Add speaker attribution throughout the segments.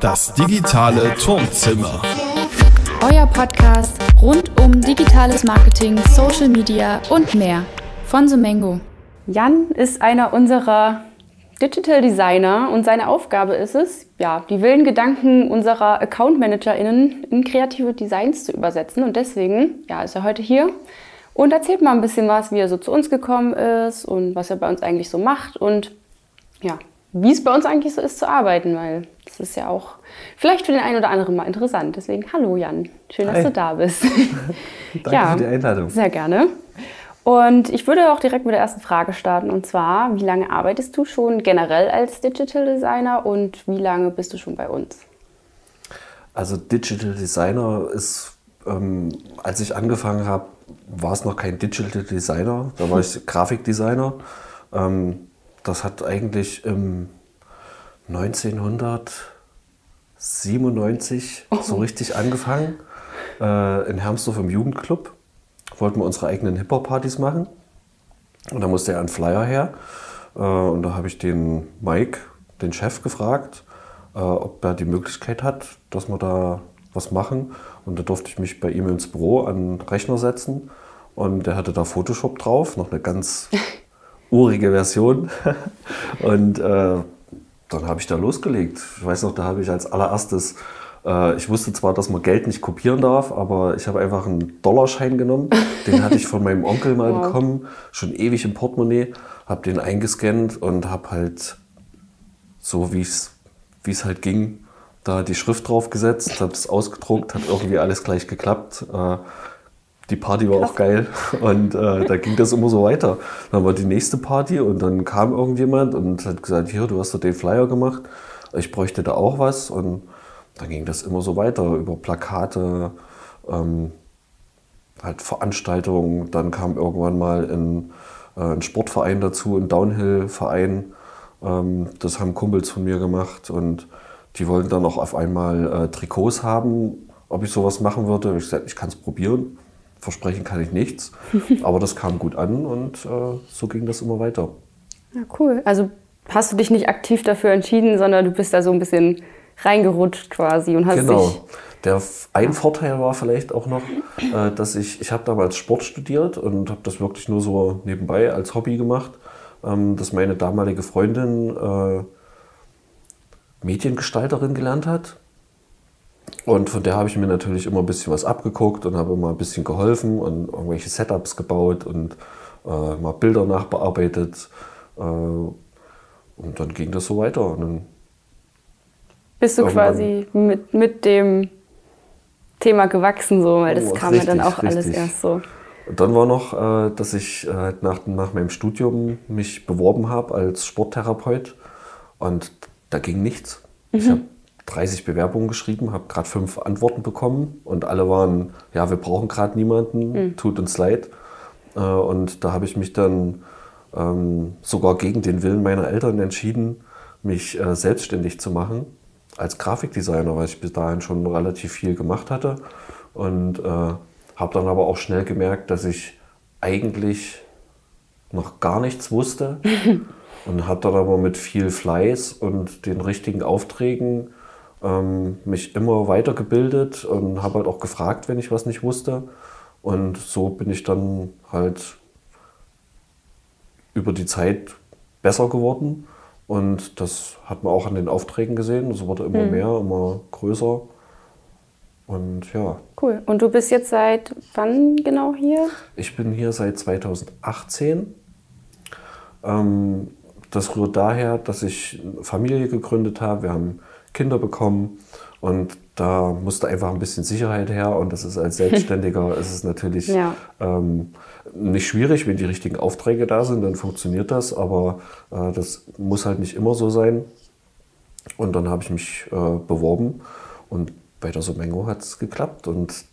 Speaker 1: Das digitale Turmzimmer.
Speaker 2: Euer Podcast rund um digitales Marketing, Social Media und mehr von Sumengo.
Speaker 3: Jan ist einer unserer Digital Designer und seine Aufgabe ist es, ja, die wilden Gedanken unserer Account ManagerInnen in kreative Designs zu übersetzen. Und deswegen ja, ist er heute hier und erzählt mal ein bisschen was, wie er so zu uns gekommen ist und was er bei uns eigentlich so macht und ja, wie es bei uns eigentlich so ist zu arbeiten, weil das ist ja auch vielleicht für den einen oder anderen mal interessant. Deswegen, hallo Jan, schön, dass
Speaker 4: Hi.
Speaker 3: du da bist.
Speaker 4: Danke
Speaker 3: Ja.
Speaker 4: für die Einladung.
Speaker 3: Sehr gerne. Und ich würde auch direkt mit der ersten Frage starten. Und zwar, wie lange arbeitest du schon generell als Digital Designer und wie lange bist du schon bei uns?
Speaker 4: Also Digital Designer ist, ähm, als ich angefangen habe, war es noch kein Digital Designer, da war ich Grafikdesigner. Ähm, das hat eigentlich im 1997 so richtig angefangen. Äh, in Hermsdorf im Jugendclub wollten wir unsere eigenen Hip-Hop-Partys machen. Und da musste ja ein Flyer her. Äh, und da habe ich den Mike, den Chef, gefragt, äh, ob er die Möglichkeit hat, dass wir da was machen. Und da durfte ich mich bei ihm ins Büro an den Rechner setzen. Und der hatte da Photoshop drauf, noch eine ganz urige Version. Und äh, dann habe ich da losgelegt. Ich weiß noch, da habe ich als allererstes, äh, ich wusste zwar, dass man Geld nicht kopieren darf, aber ich habe einfach einen Dollarschein genommen. Den hatte ich von meinem Onkel mal
Speaker 3: Wow.
Speaker 4: bekommen, schon ewig im Portemonnaie, habe den eingescannt und habe halt so, wie es halt ging, da die Schrift drauf gesetzt, habe es ausgedruckt, hat irgendwie alles gleich geklappt. Äh, die Party war auch geil und äh, da ging das immer so weiter. Dann war die nächste Party und dann kam irgendjemand und hat gesagt, hier, du hast doch den Flyer gemacht, ich bräuchte da auch was und dann ging das immer so weiter über Plakate, ähm, halt Veranstaltungen, dann kam irgendwann mal ein, äh, ein Sportverein dazu, ein Downhill-Verein, ähm, das haben Kumpels von mir gemacht und die wollten dann auch auf einmal äh, Trikots haben, ob ich sowas machen würde. Ich gesagt, ich kann es probieren. Versprechen kann ich nichts. Aber das kam gut an und äh, so ging das immer weiter.
Speaker 3: Ja, cool. Also hast du dich nicht aktiv dafür entschieden, sondern du bist da so ein bisschen reingerutscht quasi und hast
Speaker 4: Genau.
Speaker 3: dich.
Speaker 4: Der ein Vorteil war vielleicht auch noch, äh, dass ich, ich habe damals Sport studiert und habe das wirklich nur so nebenbei als Hobby gemacht, ähm, dass meine damalige Freundin äh, Mediengestalterin gelernt hat. Und von der habe ich mir natürlich immer ein bisschen was abgeguckt und habe immer ein bisschen geholfen und irgendwelche Setups gebaut und äh, mal Bilder nachbearbeitet. Äh, und dann ging das so weiter. Und dann
Speaker 3: Bist du quasi mit, mit dem Thema gewachsen, so, weil das
Speaker 4: Oh,
Speaker 3: kam ja dann
Speaker 4: richtig,
Speaker 3: auch alles
Speaker 4: richtig.
Speaker 3: erst so.
Speaker 4: Und dann war noch, äh, dass ich äh, nach, nach meinem Studium mich beworben habe als Sporttherapeut und da ging nichts. Ich habe 30 Bewerbungen geschrieben, habe gerade fünf Antworten bekommen und alle waren, ja, wir brauchen gerade niemanden, tut uns leid. Äh, und da habe ich mich dann ähm, sogar gegen den Willen meiner Eltern entschieden, mich äh, selbstständig zu machen als Grafikdesigner, weil ich bis dahin schon relativ viel gemacht hatte. Und äh, habe dann aber auch schnell gemerkt, dass ich eigentlich noch gar nichts wusste. und habe dann aber mit viel Fleiß und den richtigen Aufträgen ähm, mich immer weitergebildet und habe halt auch gefragt, wenn ich was nicht wusste. Und so bin ich dann halt über die Zeit besser geworden. Und das hat man auch an den Aufträgen gesehen. Es wurde immer mehr, immer größer. Und ja,
Speaker 3: Cool. Und du bist jetzt seit wann genau hier?
Speaker 4: ich bin hier seit 2018. Ähm, das rührt daher, dass ich eine Familie gegründet habe. Wir haben Kinder bekommen und da musste einfach ein bisschen Sicherheit her. Und das ist als Selbstständiger ist es natürlich
Speaker 3: Ja.
Speaker 4: ähm, nicht schwierig, wenn die richtigen Aufträge da sind, dann funktioniert das. Aber äh, das muss halt nicht immer so sein. Und dann habe ich mich äh, beworben und bei der Somengo hat es geklappt und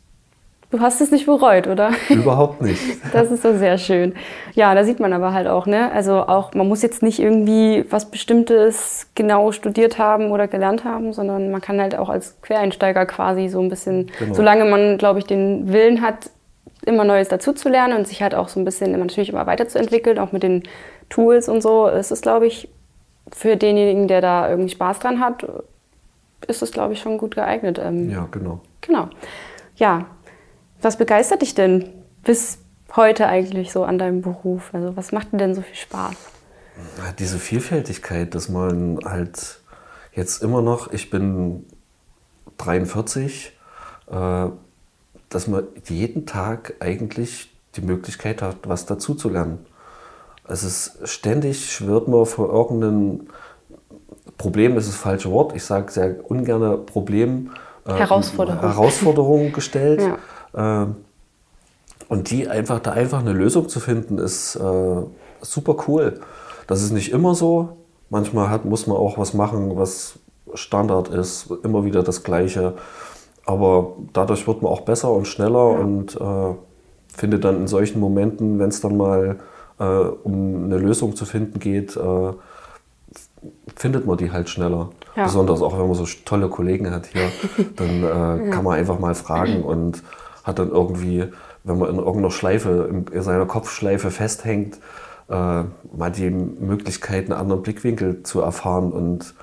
Speaker 3: Du hast es nicht bereut, oder?
Speaker 4: überhaupt nicht.
Speaker 3: Das ist so sehr schön. Ja, da sieht man aber halt auch, ne? Also auch, man muss jetzt nicht irgendwie was Bestimmtes genau studiert haben oder gelernt haben, sondern man kann halt auch als Quereinsteiger quasi so ein bisschen,
Speaker 4: Genau.
Speaker 3: solange man, glaube ich, den Willen hat, immer Neues dazuzulernen und sich halt auch so ein bisschen natürlich immer weiterzuentwickeln, auch mit den Tools und so, ist es, glaube ich, für denjenigen, der da irgendwie Spaß dran hat, ist es, glaube ich, schon gut geeignet. Ähm,
Speaker 4: Ja, genau.
Speaker 3: Genau. Ja, was begeistert dich denn bis heute eigentlich so an deinem Beruf? Also was macht dir denn so viel Spaß?
Speaker 4: Diese Vielfältigkeit, dass man halt jetzt immer noch, ich bin 43, äh, dass man jeden Tag eigentlich die Möglichkeit hat, was dazuzulernen. Es ist ständig schwirrt man vor irgendeinem Problem, ist das falsche Wort. Ich sage sehr ungern Problem. äh,
Speaker 3: Herausforderung.
Speaker 4: Herausforderung gestellt.
Speaker 3: Ja.
Speaker 4: Äh, und die einfach, da einfach eine Lösung zu finden, ist äh, super cool. Das ist nicht immer so. Manchmal hat, muss man auch was machen, was Standard ist, immer wieder das Gleiche. Aber dadurch wird man auch besser und schneller und äh, findet dann in solchen Momenten, wenn es dann mal äh, um eine Lösung zu finden geht, äh, findet man die halt schneller.
Speaker 3: Ja.
Speaker 4: Besonders auch, wenn man so tolle Kollegen hat hier, dann äh, kann man einfach mal fragen und hat dann irgendwie, wenn man in irgendeiner Schleife, in, in seiner Kopfschleife festhängt, äh, mal die Möglichkeit, einen anderen Blickwinkel zu erfahren. Und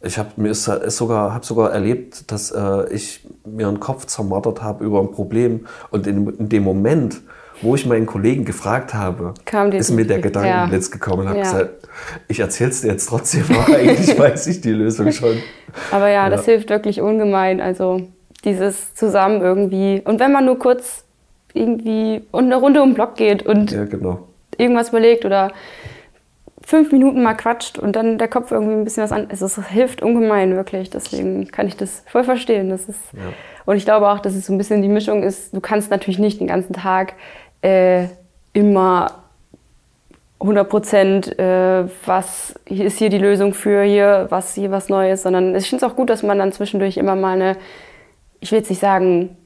Speaker 4: ich habe mir ist, ist sogar, hab sogar erlebt, dass äh, ich mir einen Kopf zermartert habe über ein Problem und in, in dem Moment, wo ich meinen Kollegen gefragt habe, ist mir der Gedanke
Speaker 3: ja.
Speaker 4: Blitz gekommen und habe
Speaker 3: Ja.
Speaker 4: gesagt, ich erzähle es dir jetzt trotzdem, aber eigentlich weiß ich die Lösung schon.
Speaker 3: Aber ja, das
Speaker 4: Ja.
Speaker 3: hilft wirklich ungemein. Also dieses zusammen irgendwie. Und wenn man nur kurz irgendwie und eine Runde um den Block geht und
Speaker 4: Ja, genau.
Speaker 3: irgendwas überlegt oder fünf Minuten mal quatscht und dann der Kopf irgendwie ein bisschen was an. Also es hilft ungemein, wirklich. Deswegen kann ich das voll verstehen. Das ist,
Speaker 4: Ja.
Speaker 3: Und ich glaube auch, dass es so ein bisschen die Mischung ist. Du kannst natürlich nicht den ganzen Tag äh, immer 100 Prozent, äh, was ist hier die Lösung für hier, was hier was Neues, sondern ich finde es auch gut, dass man dann zwischendurch immer mal eine, ich will jetzt nicht sagen,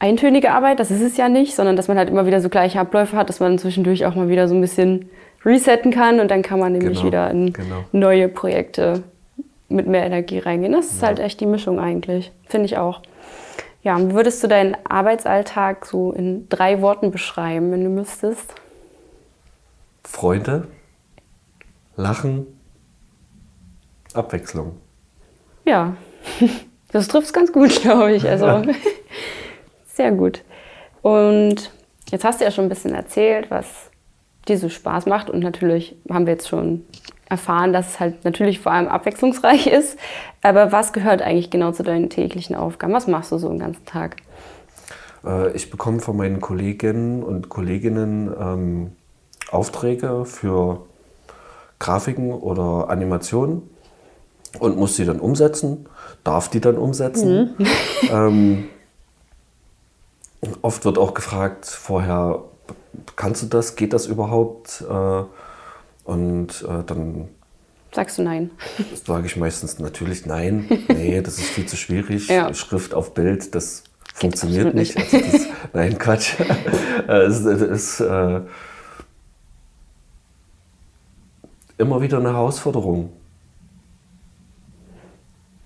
Speaker 3: eintönige Arbeit, das ist es ja nicht, sondern dass man halt immer wieder so gleiche Abläufe hat, dass man zwischendurch auch mal wieder so ein bisschen resetten kann und dann kann man nämlich
Speaker 4: Genau,
Speaker 3: wieder in
Speaker 4: genau.
Speaker 3: neue Projekte mit mehr Energie reingehen. Das ist halt echt die Mischung eigentlich, finde ich auch. Ja, würdest du deinen Arbeitsalltag so in drei Worten beschreiben, wenn du müsstest?
Speaker 4: Freunde, Lachen, Abwechslung.
Speaker 3: Ja, das trifft es ganz gut, glaube ich. Also sehr gut. Und jetzt hast du ja schon ein bisschen erzählt, was dir so Spaß macht. Und natürlich haben wir jetzt schon erfahren, dass es halt natürlich vor allem abwechslungsreich ist. Aber was gehört eigentlich genau zu deinen täglichen Aufgaben? Was machst du so den ganzen Tag?
Speaker 4: Äh, Ich bekomme von meinen Kolleginnen und Kolleginnen ähm, Aufträge für Grafiken oder Animationen und muss die dann umsetzen, darf die dann umsetzen. ähm, oft wird auch gefragt vorher, kannst du das, geht das überhaupt? Äh, und äh, dann
Speaker 3: Sagst du nein?
Speaker 4: sage ich meistens natürlich nein. Nee, das ist viel zu schwierig.
Speaker 3: Ja.
Speaker 4: Schrift auf Bild, das funktioniert
Speaker 3: absolut
Speaker 4: nicht.
Speaker 3: nicht.
Speaker 4: Also das, nein, Quatsch. Äh, es ist äh, immer wieder eine Herausforderung.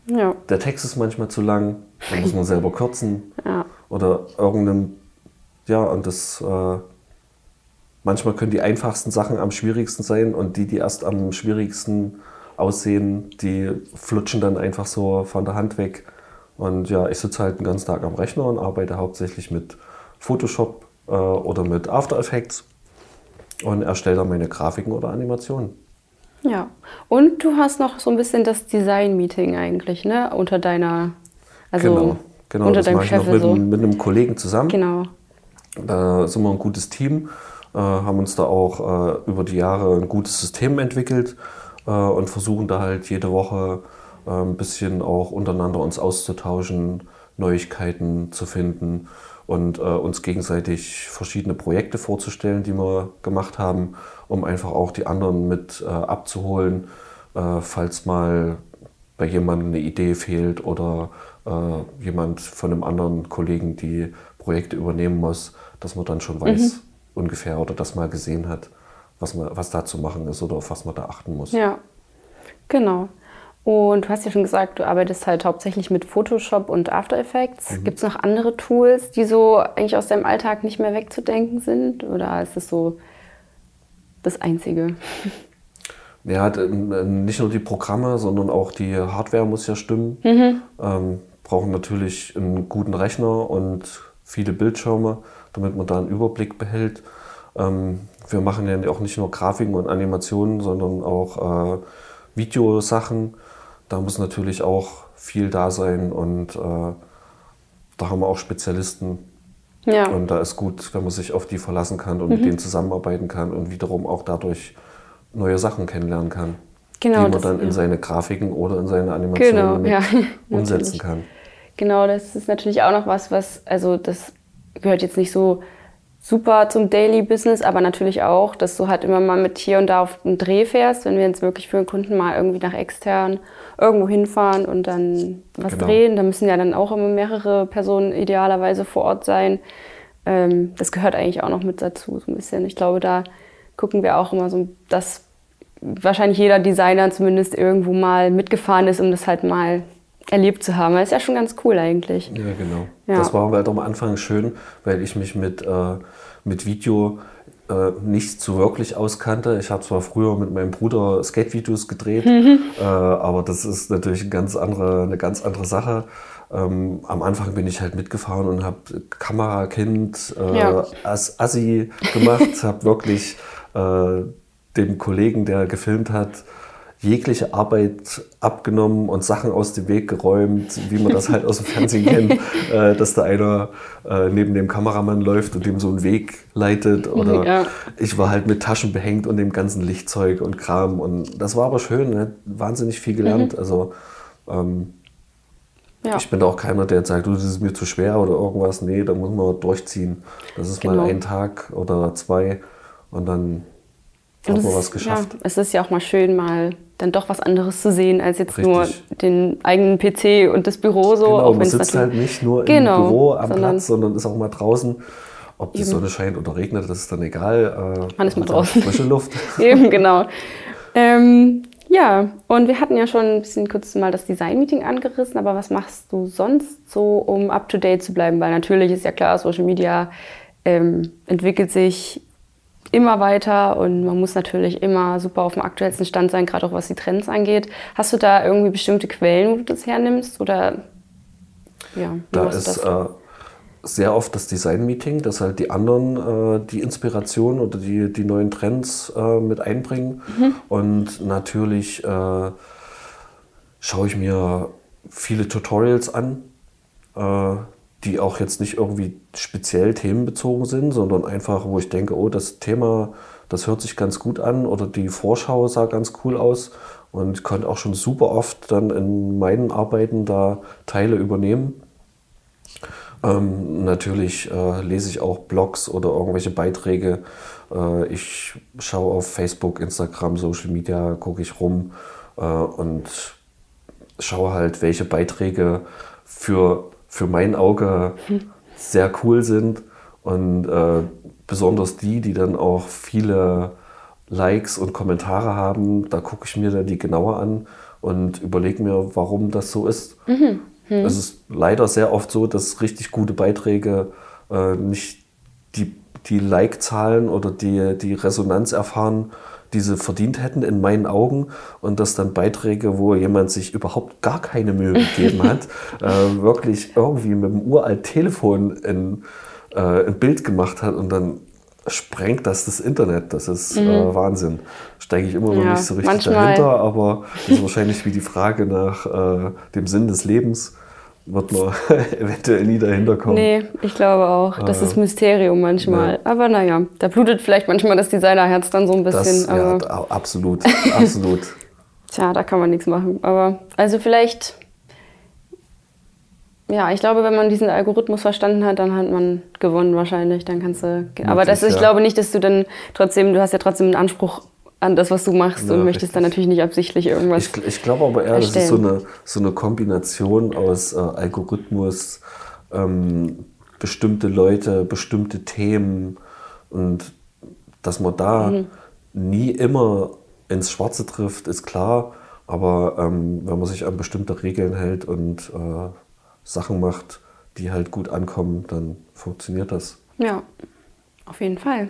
Speaker 3: Ja.
Speaker 4: Der Text ist manchmal zu lang, da muss man selber kürzen.
Speaker 3: Ja.
Speaker 4: Oder irgendeinem, ja, und das, äh, manchmal können die einfachsten Sachen am schwierigsten sein und die, die erst am schwierigsten aussehen, die flutschen dann einfach so von der Hand weg. Und ja, ich sitze halt den ganzen Tag am Rechner und arbeite hauptsächlich mit Photoshop äh, oder mit After Effects und erstelle dann meine Grafiken oder Animationen.
Speaker 3: Ja. Und du hast noch so ein bisschen das Design-Meeting eigentlich, ne? Unter deiner, also
Speaker 4: genau, genau
Speaker 3: unter
Speaker 4: das
Speaker 3: deinem
Speaker 4: mache ich noch
Speaker 3: Chef
Speaker 4: mit,
Speaker 3: so.
Speaker 4: einem- mit einem Kollegen zusammen.
Speaker 3: Genau.
Speaker 4: Da sind wir ein gutes Team, äh, haben uns da auch äh, über die Jahre ein gutes System entwickelt äh, und versuchen da halt jede Woche ein bisschen auch untereinander uns auszutauschen, Neuigkeiten zu finden und äh, uns gegenseitig verschiedene Projekte vorzustellen, die wir gemacht haben, um einfach auch die anderen mit äh, abzuholen, äh, falls mal bei jemandem eine Idee fehlt oder äh, jemand von einem anderen Kollegen die Projekte übernehmen muss, dass man dann schon weiß ungefähr oder das mal gesehen hat, was, man, was da zu machen ist oder auf was man da achten muss.
Speaker 3: Ja, genau. Und du hast ja schon gesagt, du arbeitest halt hauptsächlich mit Photoshop und After Effects.
Speaker 4: Mhm.
Speaker 3: Gibt es noch andere Tools, die so eigentlich aus deinem Alltag nicht mehr wegzudenken sind? Oder ist es so das Einzige?
Speaker 4: Ja, hat, äh, nicht nur die Programme, sondern auch die Hardware muss ja stimmen. Ähm, brauchen natürlich einen guten Rechner und viele Bildschirme, damit man da einen Überblick behält. Ähm, wir machen ja auch nicht nur Grafiken und Animationen, sondern auch äh, Videosachen. Da muss natürlich auch viel da sein und äh, da haben wir auch Spezialisten.
Speaker 3: Ja.
Speaker 4: Und da ist gut, wenn man sich auf die verlassen kann und mit denen zusammenarbeiten kann und wiederum auch dadurch neue Sachen kennenlernen kann,
Speaker 3: Genau,
Speaker 4: die man dann in seine Grafiken oder in seine Animationen
Speaker 3: Genau, ja.
Speaker 4: umsetzen kann.
Speaker 3: Genau, das ist natürlich auch noch was, was, also das gehört jetzt nicht so super zum Daily Business, aber natürlich auch, dass du halt immer mal mit hier und da auf einen Dreh fährst, wenn wir jetzt wirklich für einen Kunden mal irgendwie nach extern irgendwo hinfahren und dann was
Speaker 4: Genau.
Speaker 3: drehen. Da müssen ja dann auch immer mehrere Personen idealerweise vor Ort sein. Ähm, das gehört eigentlich auch noch mit dazu, so ein bisschen. Ich glaube, da gucken wir auch immer so, dass wahrscheinlich jeder Designer zumindest irgendwo mal mitgefahren ist, um das halt mal erlebt zu haben. Das ist ja schon ganz cool eigentlich.
Speaker 4: Ja, genau.
Speaker 3: Ja.
Speaker 4: Das war halt am Anfang schön, weil ich mich mit, äh, mit Video äh, nicht so wirklich auskannte. Ich habe zwar früher mit meinem Bruder Skate-Videos gedreht,
Speaker 3: Mhm.
Speaker 4: äh, aber das ist natürlich eine ganz andere, eine ganz andere Sache. Ähm, am Anfang bin ich halt mitgefahren und habe Kamerakind, äh,
Speaker 3: Ja.
Speaker 4: As Assi gemacht, habe wirklich äh, dem Kollegen, der gefilmt hat, jegliche Arbeit abgenommen und Sachen aus dem Weg geräumt, wie man das halt aus dem Fernsehen kennt, äh, dass da einer äh, neben dem Kameramann läuft und dem so einen Weg leitet. Oder
Speaker 3: Ja.
Speaker 4: ich war halt mit Taschen behängt und dem ganzen Lichtzeug und Kram. Und das war aber schön, ne? wahnsinnig viel gelernt. Also ähm,
Speaker 3: Ja.
Speaker 4: ich bin da auch keiner, der jetzt sagt, du, das ist mir zu schwer oder irgendwas. Nee, da muss man durchziehen. Das ist
Speaker 3: Genau.
Speaker 4: mal ein Tag oder zwei und dann
Speaker 3: Und ist-
Speaker 4: was geschafft.
Speaker 3: Ja, es ist ja auch mal schön, mal dann doch was anderes zu sehen, als jetzt
Speaker 4: Richtig.
Speaker 3: nur den eigenen PC und das Büro so.
Speaker 4: Genau, man sitzt halt nicht nur
Speaker 3: Genau,
Speaker 4: im Büro am
Speaker 3: sondern-
Speaker 4: Platz, sondern ist auch mal draußen. Ob die
Speaker 3: Eben.
Speaker 4: Sonne scheint oder regnet, das ist dann egal. Äh,
Speaker 3: Man ist mal draußen.
Speaker 4: Frische Luft.
Speaker 3: Eben, genau. Ähm, ja, und wir hatten ja schon ein bisschen kurz mal das Design-Meeting angerissen, aber was machst du sonst so, um up-to-date zu bleiben? Weil natürlich ist ja klar, Social Media ähm, entwickelt sich immer weiter und man muss natürlich immer super auf dem aktuellsten Stand sein, gerade auch was die Trends angeht. Hast du da irgendwie bestimmte Quellen, wo du das hernimmst? Oder ja,
Speaker 4: Da ist äh, sehr oft das Design-Meeting, dass halt die anderen äh, die Inspiration oder die, die neuen Trends äh, mit einbringen.
Speaker 3: Mhm.
Speaker 4: Und natürlich äh, schaue ich mir viele Tutorials an, äh, die auch jetzt nicht irgendwie speziell themenbezogen sind, sondern einfach, wo ich denke, oh, das Thema, das hört sich ganz gut an oder die Vorschau sah ganz cool aus und konnte auch schon super oft dann in meinen Arbeiten da Teile übernehmen. Ähm, natürlich äh, lese ich auch Blogs oder irgendwelche Beiträge. Äh, ich schaue auf Facebook, Instagram, Social Media, gucke ich rum äh, und schaue halt, welche Beiträge für, für mein Auge sehr cool sind und äh, besonders die, die dann auch viele Likes und Kommentare haben, da gucke ich mir dann die genauer an und überlege mir, warum das so ist. Es ist leider sehr oft so, dass richtig gute Beiträge äh, nicht die, die Like-Zahlen oder die, die Resonanz erfahren, die sie verdient hätten in meinen Augen und dass dann Beiträge, wo jemand sich überhaupt gar keine Mühe gegeben hat, äh, wirklich irgendwie mit dem uralt Telefon ein, äh, ein Bild gemacht hat und dann sprengt das das Internet. Das ist äh, Wahnsinn. Steige ich immer noch
Speaker 3: Mhm. Ja,
Speaker 4: nicht so richtig
Speaker 3: manchmal-
Speaker 4: dahinter, aber das ist wahrscheinlich wie die Frage nach äh, dem Sinn des Lebens. Wird man eventuell nie dahinter kommen.
Speaker 3: Nee, ich glaube auch. Das ist Mysterium manchmal. Aber naja, da blutet vielleicht manchmal das Designerherz dann so ein bisschen.
Speaker 4: Das, ja, absolut, absolut.
Speaker 3: tja, da kann man nichts machen. Aber also vielleicht, ja, ich glaube, wenn man diesen Algorithmus verstanden hat, dann hat man gewonnen wahrscheinlich. Dann kannst du. Aber das, ich
Speaker 4: ja.
Speaker 3: glaube nicht, dass du dann trotzdem, du hast ja trotzdem einen Anspruch an das, was du machst
Speaker 4: Ja,
Speaker 3: und möchtest dann
Speaker 4: richtig.
Speaker 3: natürlich nicht absichtlich irgendwas.
Speaker 4: Ich, ich glaube aber eher, das ist so
Speaker 3: erstellen.
Speaker 4: eine, so eine Kombination aus äh, Algorithmus, ähm, bestimmte Leute, bestimmte Themen und dass man da
Speaker 3: Mhm.
Speaker 4: nie immer ins Schwarze trifft, ist klar. Aber ähm, wenn man sich an bestimmte Regeln hält und äh, Sachen macht, die halt gut ankommen, dann funktioniert das.
Speaker 3: Ja, auf jeden Fall.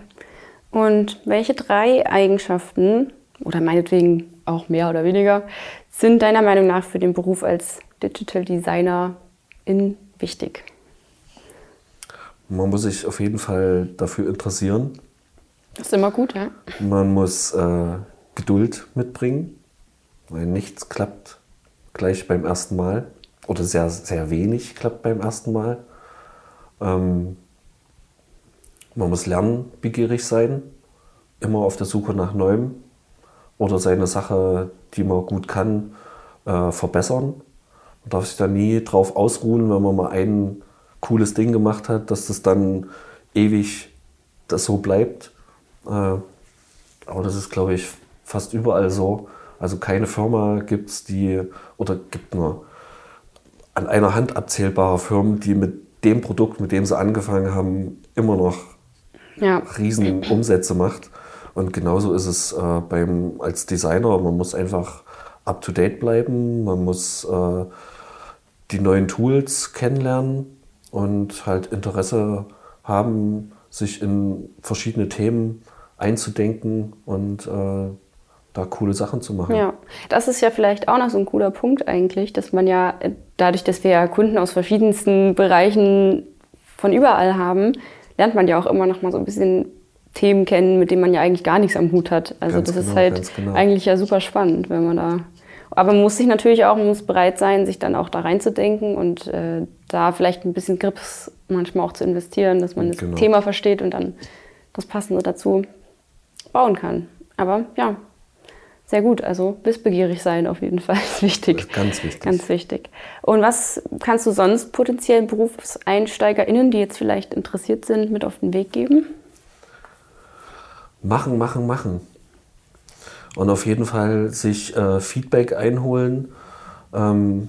Speaker 3: Und welche drei Eigenschaften oder meinetwegen auch mehr oder weniger, sind deiner Meinung nach für den Beruf als Digital Designer in wichtig?
Speaker 4: Man muss sich auf jeden Fall dafür interessieren.
Speaker 3: Das ist immer gut, ja.
Speaker 4: Man muss äh, Geduld mitbringen, weil nichts klappt gleich beim ersten Mal oder sehr, sehr wenig klappt beim ersten Mal. Ähm, man muss lernbegierig sein, immer auf der Suche nach Neuem oder seine Sache, die man gut kann, äh, verbessern. Man darf sich da nie drauf ausruhen, wenn man mal ein cooles Ding gemacht hat, dass das dann ewig das so bleibt. Äh, aber das ist, glaube ich, fast überall so. Also keine Firma gibt es, die, oder gibt nur an einer Hand abzählbare Firmen, die mit dem Produkt, mit dem sie angefangen haben, immer noch ja. riesen Umsätze macht. Und genauso ist es äh, beim, als Designer. Man muss einfach up-to-date bleiben. Man muss äh, die neuen Tools kennenlernen und halt Interesse haben, sich in verschiedene Themen einzudenken und äh, da coole Sachen zu machen.
Speaker 3: Ja, das ist ja vielleicht auch noch so ein cooler Punkt eigentlich, dass man ja dadurch, dass wir ja Kunden aus verschiedensten Bereichen von überall haben, lernt man ja auch immer noch mal so ein bisschen Themen kennen, mit denen man ja eigentlich gar nichts am Hut hat. Also ganz das genau, ist halt genau. eigentlich ja super spannend, wenn man da. Aber man muss sich natürlich auch, man muss bereit sein, sich dann auch da reinzudenken und äh, da vielleicht ein bisschen Grips manchmal auch zu investieren, dass man das genau. Thema versteht und dann das Passende dazu bauen kann. Aber ja, sehr gut. Also wissbegierig sein auf jeden Fall ist wichtig. Das ist
Speaker 4: ganz wichtig.
Speaker 3: Ganz wichtig. Und was kannst du sonst potenziellen BerufseinsteigerInnen, die jetzt vielleicht interessiert sind, mit auf den Weg geben?
Speaker 4: Machen, machen, machen. Und auf jeden Fall sich äh, Feedback einholen ähm,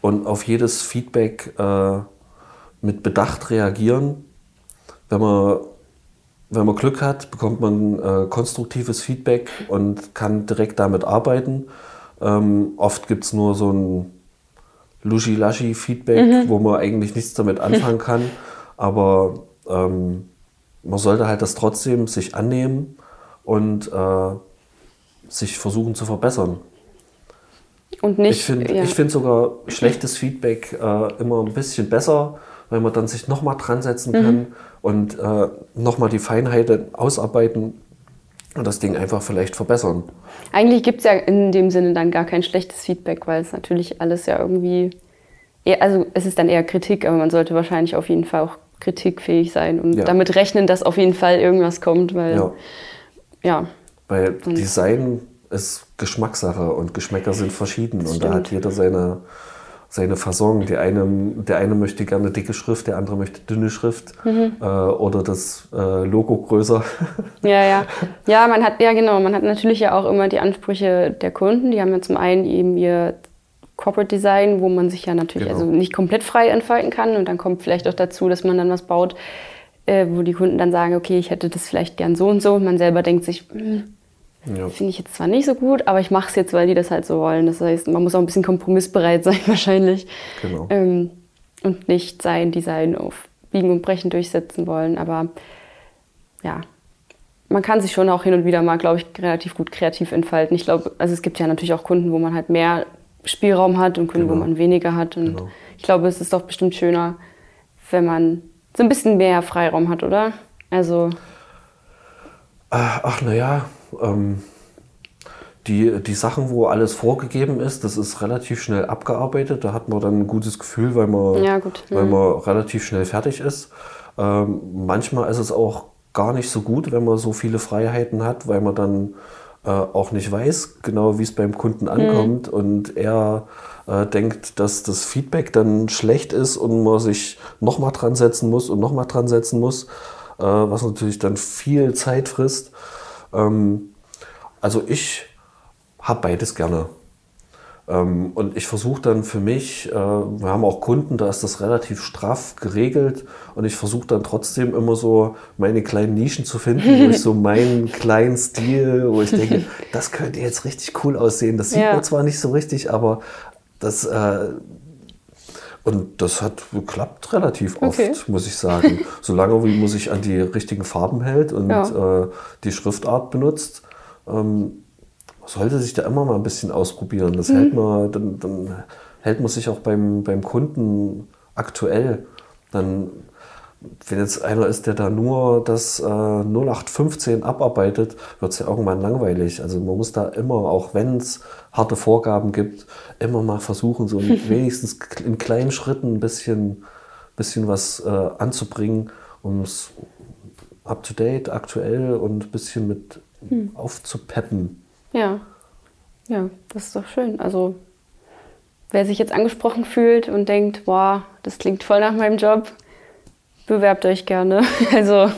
Speaker 4: und auf jedes Feedback äh, mit Bedacht reagieren. Wenn man wenn man Glück hat, bekommt man äh, konstruktives Feedback und kann direkt damit arbeiten. Ähm, oft gibt es nur so ein Luschi-Laschi-Feedback, mhm. wo man eigentlich nichts damit anfangen kann. Aber ähm, man sollte halt das trotzdem sich annehmen und äh, sich versuchen zu verbessern.
Speaker 3: Und nicht,
Speaker 4: ich finde ja. find sogar schlechtes Feedback äh, immer ein bisschen besser, weil man dann sich nochmal dran setzen kann mhm. und äh, nochmal die Feinheiten ausarbeiten und das Ding einfach vielleicht verbessern.
Speaker 3: Eigentlich gibt es ja in dem Sinne dann gar kein schlechtes Feedback, weil es natürlich alles ja irgendwie, eher, also es ist dann eher Kritik, aber man sollte wahrscheinlich auf jeden Fall auch kritikfähig sein und ja. damit rechnen, dass auf jeden Fall irgendwas kommt, weil ja. ja
Speaker 4: weil Design ist Geschmackssache und Geschmäcker sind verschieden und da hat jeder seine seine Fasson. Die eine, der eine möchte gerne dicke Schrift, der andere möchte dünne Schrift mhm. äh, oder das äh, Logo größer.
Speaker 3: Ja, ja. Ja, man hat, ja genau, man hat natürlich ja auch immer die Ansprüche der Kunden. Die haben ja zum einen eben ihr Corporate Design, wo man sich ja natürlich genau. also nicht komplett frei entfalten kann. Und dann kommt vielleicht auch dazu, dass man dann was baut, äh, wo die Kunden dann sagen, okay, ich hätte das vielleicht gern so und so. Und man selber denkt sich, hm, ja. Finde ich jetzt zwar nicht so gut, aber ich mache es jetzt, weil die das halt so wollen. Das heißt, man muss auch ein bisschen kompromissbereit sein wahrscheinlich. Genau. Ähm, und nicht sein Design auf Biegen und Brechen durchsetzen wollen. Aber ja, man kann sich schon auch hin und wieder mal, glaube ich, relativ gut kreativ entfalten. Ich glaube, also es gibt ja natürlich auch Kunden, wo man halt mehr Spielraum hat und Kunden, genau. wo man weniger hat. Und genau. ich glaube, es ist doch bestimmt schöner, wenn man so ein bisschen mehr Freiraum hat, oder? Also.
Speaker 4: Ach, naja, ähm, die, die Sachen, wo alles vorgegeben ist, das ist relativ schnell abgearbeitet. Da hat man dann ein gutes Gefühl, weil man, ja, gut. weil mhm. man relativ schnell fertig ist. Ähm, manchmal ist es auch gar nicht so gut, wenn man so viele Freiheiten hat, weil man dann äh, auch nicht weiß, genau wie es beim Kunden mhm. ankommt mhm. und er äh, denkt, dass das Feedback dann schlecht ist und man sich nochmal dran setzen muss und nochmal dran setzen muss, äh, was natürlich dann viel Zeit frisst. Ähm, also ich habe beides gerne. Ähm, und ich versuche dann für mich, äh, wir haben auch Kunden, da ist das relativ straff geregelt und ich versuche dann trotzdem immer so meine kleinen Nischen zu finden, wo ich so meinen kleinen Stil, wo ich denke, das könnte jetzt richtig cool aussehen. Das sieht ja. man zwar nicht so richtig, aber das, äh, und das hat geklappt relativ oft, okay. muss ich sagen. Solange wie man sich an die richtigen Farben hält und ja. äh, die Schriftart benutzt, ähm, sollte sich da immer mal ein bisschen ausprobieren. Das hält man, dann, dann hält man sich auch beim, beim Kunden aktuell. Dann, wenn jetzt einer ist, der da nur das äh, 0815 abarbeitet, wird es ja irgendwann langweilig. Also man muss da immer, auch wenn es harte Vorgaben gibt, immer mal versuchen, so wenigstens in kleinen Schritten ein bisschen, bisschen was äh, anzubringen, um es up-to-date, aktuell und ein bisschen mit aufzupeppen.
Speaker 3: Ja. Ja, das ist doch schön. Also, wer sich jetzt angesprochen fühlt und denkt, boah, das klingt voll nach meinem Job, bewerbt euch gerne. Also,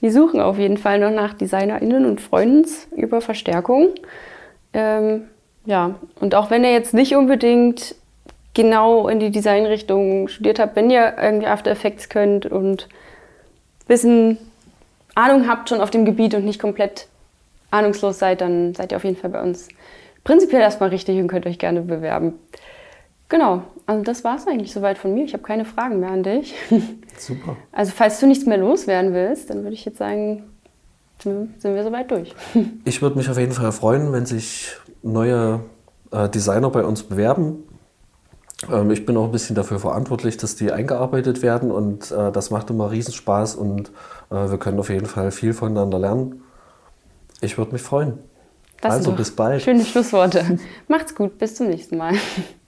Speaker 3: wir suchen auf jeden Fall noch nach DesignerInnen und freuen uns über Verstärkung. Ähm, ja, und auch wenn ihr jetzt nicht unbedingt genau in die Designrichtung studiert habt, wenn ihr irgendwie After Effects könnt und Wissen, Ahnung habt schon auf dem Gebiet und nicht komplett ahnungslos seid, dann seid ihr auf jeden Fall bei uns prinzipiell erstmal richtig und könnt euch gerne bewerben. Genau, also das war es eigentlich soweit von mir. Ich habe keine Fragen mehr an dich.
Speaker 4: Super.
Speaker 3: Also falls du nichts mehr loswerden willst, dann würde ich jetzt sagen, sind wir soweit durch.
Speaker 4: Ich würde mich auf jeden Fall freuen, wenn sich neue äh, Designer bei uns bewerben. Ähm, ich bin auch ein bisschen dafür verantwortlich, dass die eingearbeitet werden und äh, das macht immer Riesenspaß und äh, wir können auf jeden Fall viel voneinander lernen. Ich würde mich freuen.
Speaker 3: Das
Speaker 4: also bis bald.
Speaker 3: Schöne Schlussworte. Macht's gut, bis zum nächsten Mal.